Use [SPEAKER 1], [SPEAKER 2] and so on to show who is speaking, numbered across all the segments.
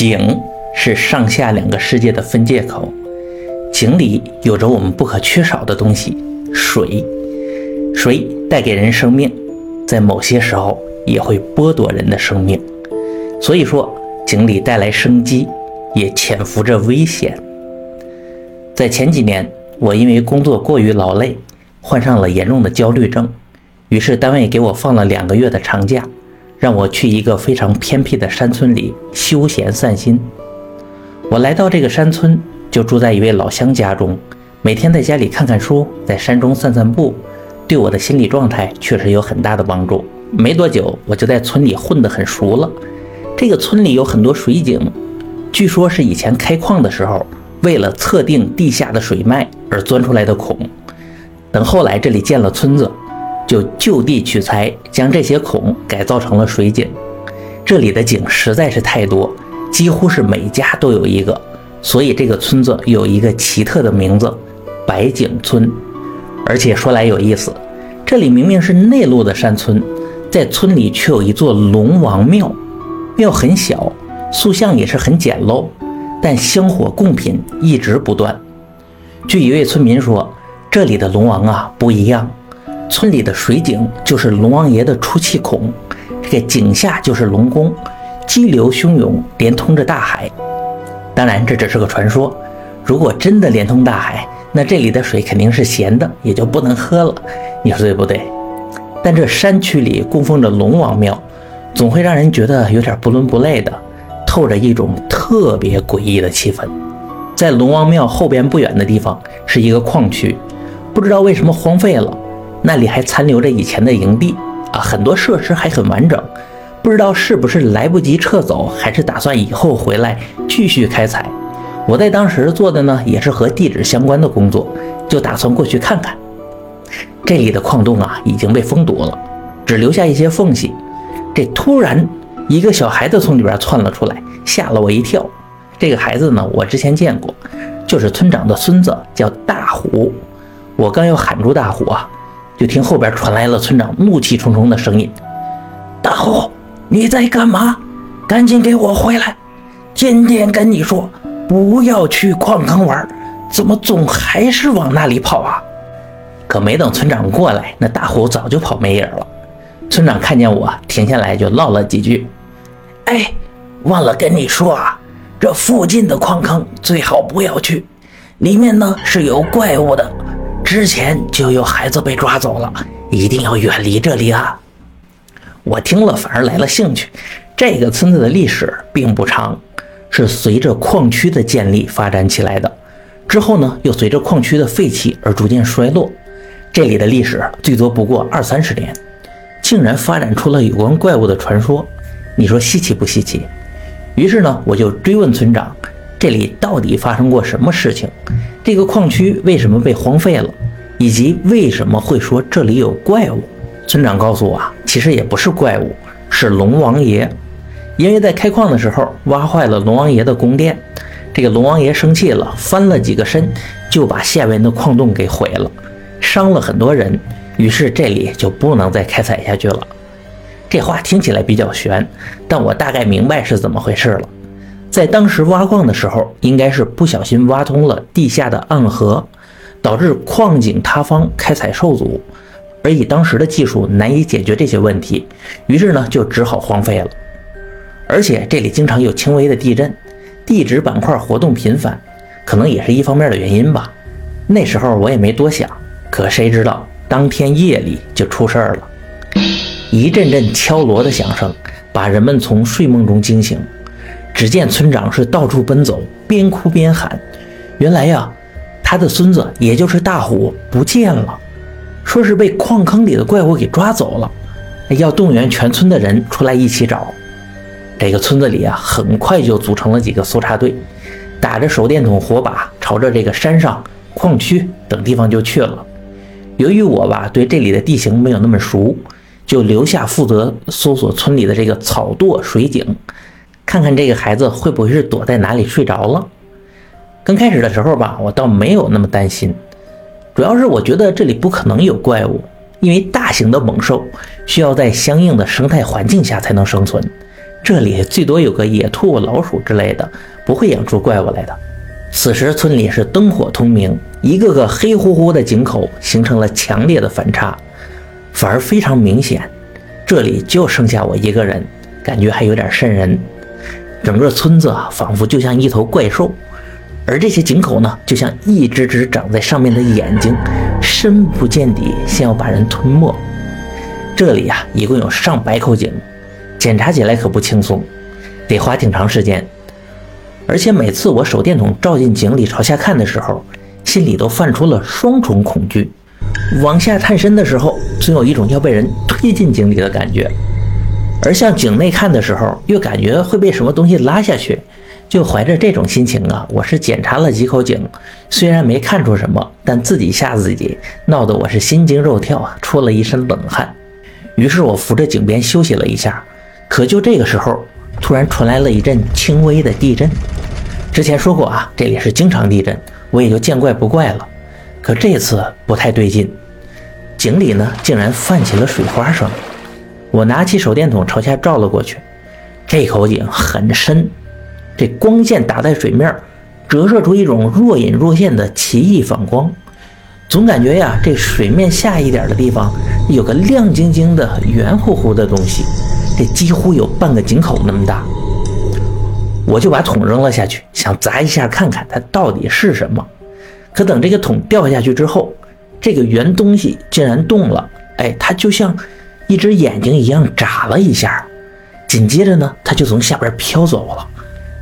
[SPEAKER 1] 井是上下两个世界的分界口，井里有着我们不可缺少的东西——水。水带给人生命，在某些时候也会剥夺人的生命。所以说，井里带来生机，也潜伏着危险。在前几年，我因为工作过于劳累，患上了严重的焦虑症，于是单位给我放了两个月的长假。让我去一个非常偏僻的山村里休闲散心。我来到这个山村，就住在一位老乡家中，每天在家里看看书，在山中散散步，对我的心理状态确实有很大的帮助。没多久，我就在村里混得很熟了。这个村里有很多水井，据说是以前开矿的时候，为了测定地下的水脉而钻出来的孔。等后来这里建了村子。就就地取材，将这些孔改造成了水井。这里的井实在是太多，几乎是每家都有一个，所以这个村子有一个奇特的名字——白井村。而且说来有意思，这里明明是内陆的山村，在村里却有一座龙王庙。庙很小，塑像也是很简陋，但香火贡品一直不断。据一位村民说，这里的龙王啊不一样。村里的水井就是龙王爷的出气孔，这个井下就是龙宫，激流汹涌，连通着大海。当然，这只是个传说。如果真的连通大海，那这里的水肯定是咸的，也就不能喝了。你说对不对？但这山区里供奉着龙王庙，总会让人觉得有点不伦不类的，透着一种特别诡异的气氛。在龙王庙后边不远的地方是一个矿区，不知道为什么荒废了。那里还残留着以前的营地啊，很多设施还很完整，不知道是不是来不及撤走，还是打算以后回来继续开采。我在当时做的呢，也是和地质相关的工作，就打算过去看看。这里的矿洞啊已经被封堵了，只留下一些缝隙。这突然一个小孩子从里边窜了出来，吓了我一跳。这个孩子呢，我之前见过，就是村长的孙子，叫大虎。我刚要喊住大虎啊。就听后边传来了村长怒气冲冲的声音：“大虎，你在干嘛？赶紧给我回来！今天跟你说，不要去矿坑玩，怎么总还是往那里跑啊？”可没等村长过来，那大虎早就跑没影了。村长看见我停下来，就唠了几句：“哎，忘了跟你说啊，这附近的矿坑最好不要去，里面呢是有怪物的。”之前就有孩子被抓走了，一定要远离这里啊！我听了反而来了兴趣。这个村子的历史并不长，是随着矿区的建立发展起来的。之后呢，又随着矿区的废弃而逐渐衰落。这里的历史最多不过二三十年，竟然发展出了有关怪物的传说。你说稀奇不稀奇？于是呢，我就追问村长，这里到底发生过什么事情？这个矿区为什么被荒废了？以及为什么会说这里有怪物？村长告诉我啊，其实也不是怪物，是龙王爷。因为在开矿的时候挖坏了龙王爷的宫殿，这个龙王爷生气了，翻了几个身，就把下面的矿洞给毁了，伤了很多人。于是这里就不能再开采下去了。这话听起来比较悬，但我大概明白是怎么回事了。在当时挖矿的时候，应该是不小心挖通了地下的暗河。导致矿井塌方，开采受阻，而以当时的技术难以解决这些问题，于是呢就只好荒废了。而且这里经常有轻微的地震，地质板块活动频繁，可能也是一方面的原因吧。那时候我也没多想，可谁知道当天夜里就出事儿了，一阵阵敲锣的响声把人们从睡梦中惊醒。只见村长是到处奔走，边哭边喊：“原来呀！”他的孙子，也就是大虎不见了，说是被矿坑里的怪物给抓走了，要动员全村的人出来一起找。这个村子里啊，很快就组成了几个搜查队，打着手电筒、火把，朝着这个山上、矿区等地方就去了。由于我吧对这里的地形没有那么熟，就留下负责搜索村里的这个草垛水井，看看这个孩子会不会是躲在哪里睡着了。刚开始的时候吧，我倒没有那么担心，主要是我觉得这里不可能有怪物，因为大型的猛兽需要在相应的生态环境下才能生存，这里最多有个野兔、老鼠之类的，不会养出怪物来的。此时村里是灯火通明，一个个黑乎乎的井口形成了强烈的反差，反而非常明显。这里就剩下我一个人，感觉还有点瘆人。整个村子啊，仿佛就像一头怪兽，而这些井口呢，就像一只只长在上面的眼睛，深不见底，像要把人吞没。这里呀，一共有上百口井，检查起来可不轻松，得花挺长时间。而且每次我手电筒照进井里朝下看的时候，心里都泛出了双重恐惧。往下探身的时候，总有一种要被人推进井里的感觉；而向井内看的时候，又感觉会被什么东西拉下去。就怀着这种心情啊，我是检查了几口井，虽然没看出什么，但自己吓自己，闹得我是心惊肉跳啊，出了一身冷汗。于是我扶着井边休息了一下，可就这个时候，突然传来了一阵轻微的地震。之前说过啊，这里是经常地震，我也就见怪不怪了。可这次不太对劲，井里呢竟然泛起了水花声。我拿起手电筒朝下照了过去，这口井很深，这光线打在水面，折射出一种若隐若现的奇异反光，总感觉呀，这水面下一点的地方有个亮晶晶的圆乎乎的东西，这几乎有半个井口那么大。我就把桶扔了下去，想砸一下看看它到底是什么。可等这个桶掉下去之后，这个圆东西竟然动了，哎，它就像一只眼睛一样眨了一下，紧接着呢，它就从下边飘走了。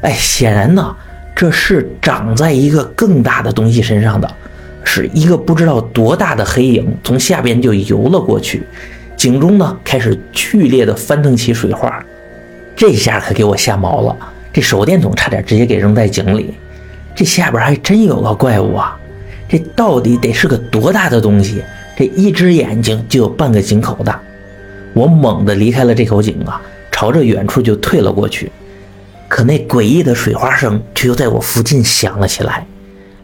[SPEAKER 1] 哎，显然呢，这是长在一个更大的东西身上的，是一个不知道多大的黑影从下边就游了过去，井中呢开始剧烈的翻腾起水花，这下可给我吓毛了。这手电筒差点直接给扔在井里，这下边还真有个怪物啊！这到底得是个多大的东西？这一只眼睛就有半个井口大。我猛地离开了这口井啊，朝着远处就退了过去。可那诡异的水花声却又在我附近响了起来。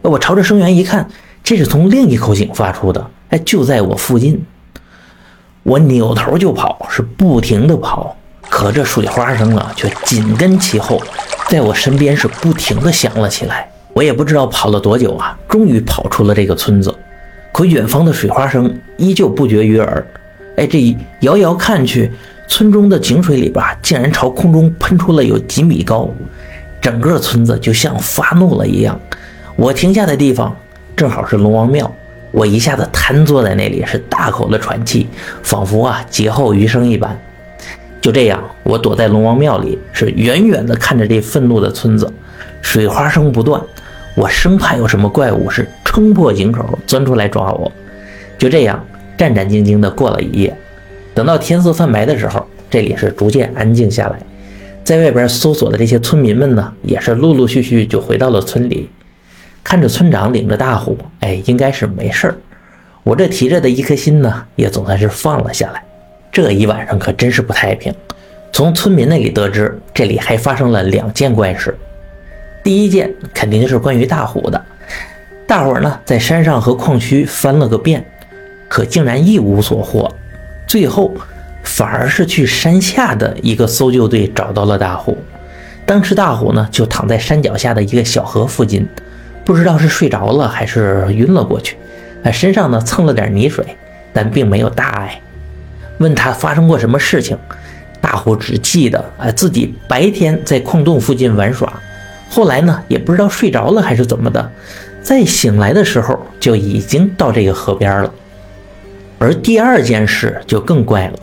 [SPEAKER 1] 我朝着声源一看，这是从另一口井发出的，哎，就在我附近。我扭头就跑，是不停的跑。可这水花声啊，却紧跟其后，在我身边是不停的响了起来。我也不知道跑了多久啊，终于跑出了这个村子。可远方的水花声依旧不绝于耳。哎，这遥遥看去，村中的井水里边竟然朝空中喷出了有几米高，整个村子就像发怒了一样。我停下的地方正好是龙王庙，我一下子瘫坐在那里，是大口的喘气，仿佛啊劫后余生一般。就这样，我躲在龙王庙里，是远远的看着这愤怒的村子，水花声不断，我生怕有什么怪物是冲破井口钻出来抓我。就这样，战战兢兢的过了一夜。等到天色泛白的时候，这里是逐渐安静下来。在外边搜索的这些村民们呢，也是陆陆续续就回到了村里，看着村长领着大虎，哎，应该是没事儿。我这提着的一颗心呢，也总算是放了下来。这一晚上可真是不太平。从村民那里得知，这里还发生了两件怪事。第一件肯定就是关于大虎的。大伙儿呢在山上和矿区翻了个遍，可竟然一无所获。最后反而是去山下的一个搜救队找到了大虎。当时大虎呢就躺在山脚下的一个小河附近，不知道是睡着了还是晕了过去。哎，身上呢蹭了点泥水，但并没有大碍。问他发生过什么事情，大虎只记得哎自己白天在矿洞附近玩耍，后来呢也不知道睡着了还是怎么的，再醒来的时候就已经到这个河边了。而第二件事就更怪了，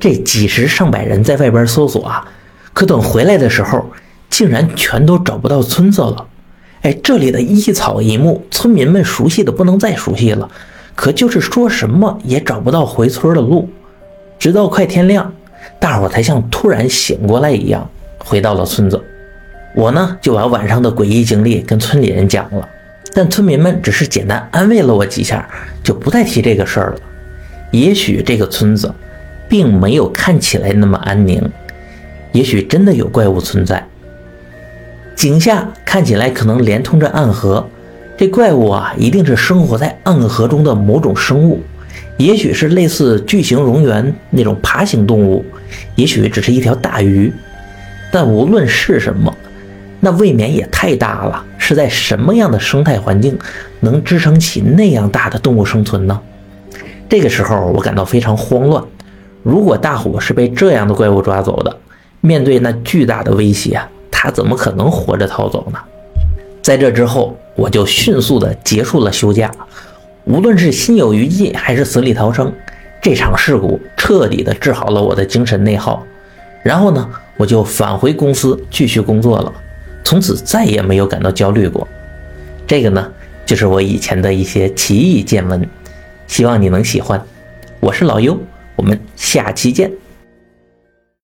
[SPEAKER 1] 这几十上百人在外边搜索啊，可等回来的时候，竟然全都找不到村子了。哎，这里的一草一木，村民们熟悉的不能再熟悉了，可就是说什么也找不到回村的路。直到快天亮，大伙才像突然醒过来一样回到了村子。我呢就把晚上的诡异经历跟村里人讲了，但村民们只是简单安慰了我几下，就不再提这个事儿了。也许这个村子并没有看起来那么安宁，也许真的有怪物存在。井下看起来可能连通着暗河，这怪物啊一定是生活在暗河中的某种生物。也许是类似巨型蝾螈那种爬行动物，也许只是一条大鱼。但无论是什么，那未免也太大了。是在什么样的生态环境能支撑起那样大的动物生存呢？这个时候我感到非常慌乱。如果大虎是被这样的怪物抓走的，面对那巨大的威胁，他怎么可能活着逃走呢？在这之后，我就迅速的结束了休假，无论是心有余悸还是死里逃生，这场事故彻底的治好了我的精神内耗。然后呢，我就返回公司继续工作了，从此再也没有感到焦虑过。这个呢，就是我以前的一些奇异见闻，希望你能喜欢。我是老优，我们下期见。